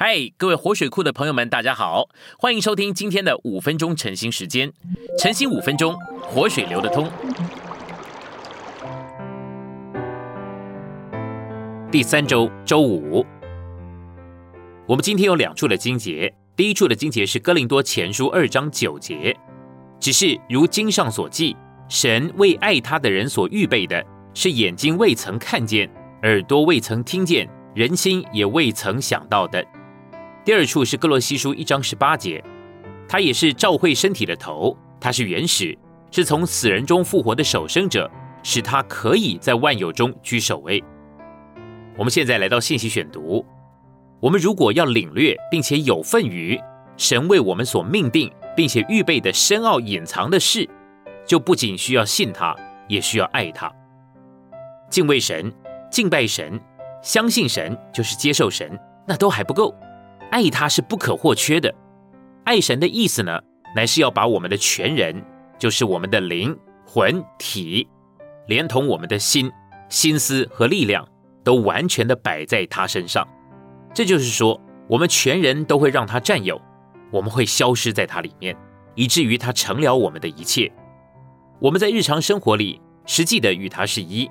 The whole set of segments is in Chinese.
嗨，各位活水库的朋友们，大家好，欢迎收听今天的五分钟晨兴时间。晨兴五分钟，活水流得通。第三周周五，我们今天有两处的经节。第一处的经节是哥林多前书二章九节，只是如经上所记，神为爱他的人所预备的，是眼睛未曾看见，耳朵未曾听见，人心也未曾想到的。第二处是哥罗西书一章十八节，他也是召会身体的头，他是原始，是从死人中复活的守生者，使他可以在万有中居首位。我们现在来到信息选读，我们如果要领略并且有份于神为我们所命定并且预备的深奥隐藏的事，就不仅需要信他，也需要爱他。敬畏神、敬拜神、相信神，就是接受神，那都还不够。爱他是不可或缺的，爱神的意思呢，乃是要把我们的全人，就是我们的灵魂体，连同我们的心、心思和力量，都完全的摆在他身上。这就是说，我们全人都会让他占有，我们会消失在他里面，以至于他成了我们的一切。我们在日常生活里实际的与他是一，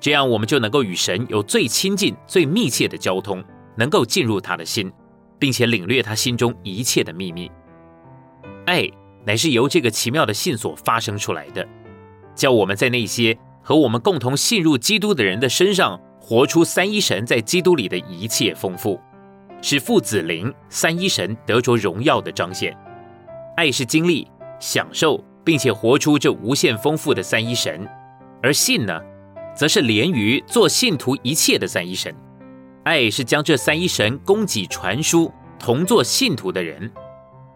这样我们就能够与神有最亲近、最密切的交通，能够进入他的心。并且领略他心中一切的秘密，爱乃是由这个奇妙的信所发生出来的，叫我们在那些和我们共同信入基督的人的身上，活出三一神在基督里的一切丰富，使父子灵三一神得着荣耀的彰显。爱是经历、享受，并且活出这无限丰富的三一神，而信呢，则是连于做信徒一切的三一神。爱是将这三一神供给传输，同作信徒的人，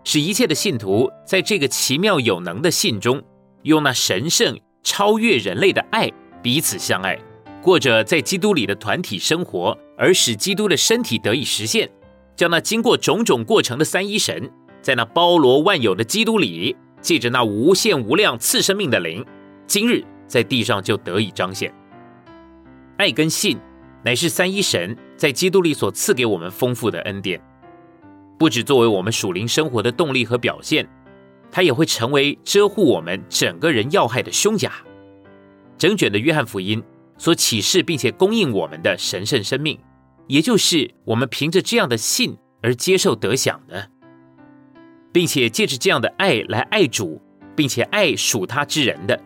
使一切的信徒在这个奇妙有能的信中，用那神圣超越人类的爱彼此相爱，过着在基督里的团体生活，而使基督的身体得以实现，将那经过种种过程的三一神，在那包罗万有的基督里，借着那无限无量次生命的灵，今日在地上就得以彰显。爱跟信。乃是三一神在基督里所赐给我们丰富的恩典，不只作为我们属灵生活的动力和表现，它也会成为遮护我们整个人要害的胸甲。整卷的约翰福音所启示并且供应我们的神圣生命，也就是我们凭着这样的信而接受得享的，并且借着这样的爱来爱主，并且爱属他之人的，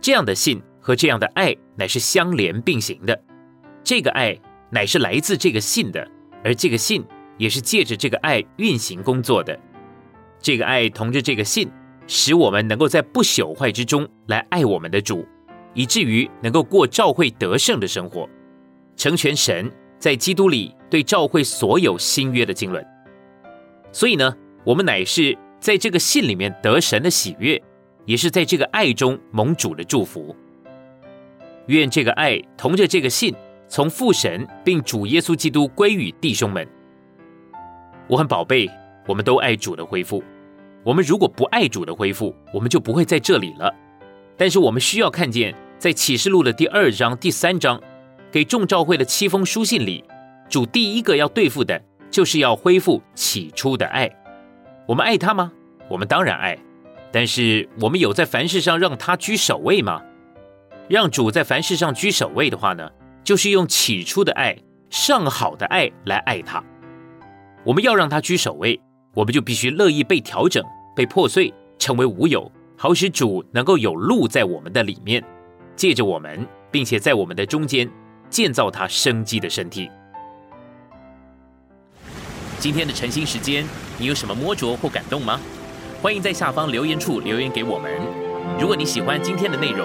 这样的信和这样的爱乃是相连并行的。这个爱乃是来自这个信的，而这个信也是借着这个爱运行工作的。这个爱同着这个信，使我们能够在不朽坏之中来爱我们的主，以至于能够过召会得胜的生活，成全神在基督里对召会所有新约的经纶。所以呢，我们乃是在这个信里面得神的喜悦，也是在这个爱中蒙主的祝福。愿这个爱同着这个信。从父神并主耶稣基督归于弟兄们，我很宝贝，我们都爱主的恢复。我们如果不爱主的恢复，我们就不会在这里了。但是我们需要看见，在启示录的第二章、第三章，给众召会的七封书信里，主第一个要对付的，就是要恢复起初的爱。我们爱他吗？我们当然爱。但是我们有在凡事上让他居首位吗？让主在凡事上居首位的话呢？就是用起初的爱、上好的爱来爱他。我们要让他居首位，我们就必须乐意被调整、被破碎，成为无有，好使主能够有路在我们的里面，借着我们，并且在我们的中间建造他生机的身体。今天的晨兴时间，你有什么摸着或感动吗？欢迎在下方留言处留言给我们。如果你喜欢今天的内容，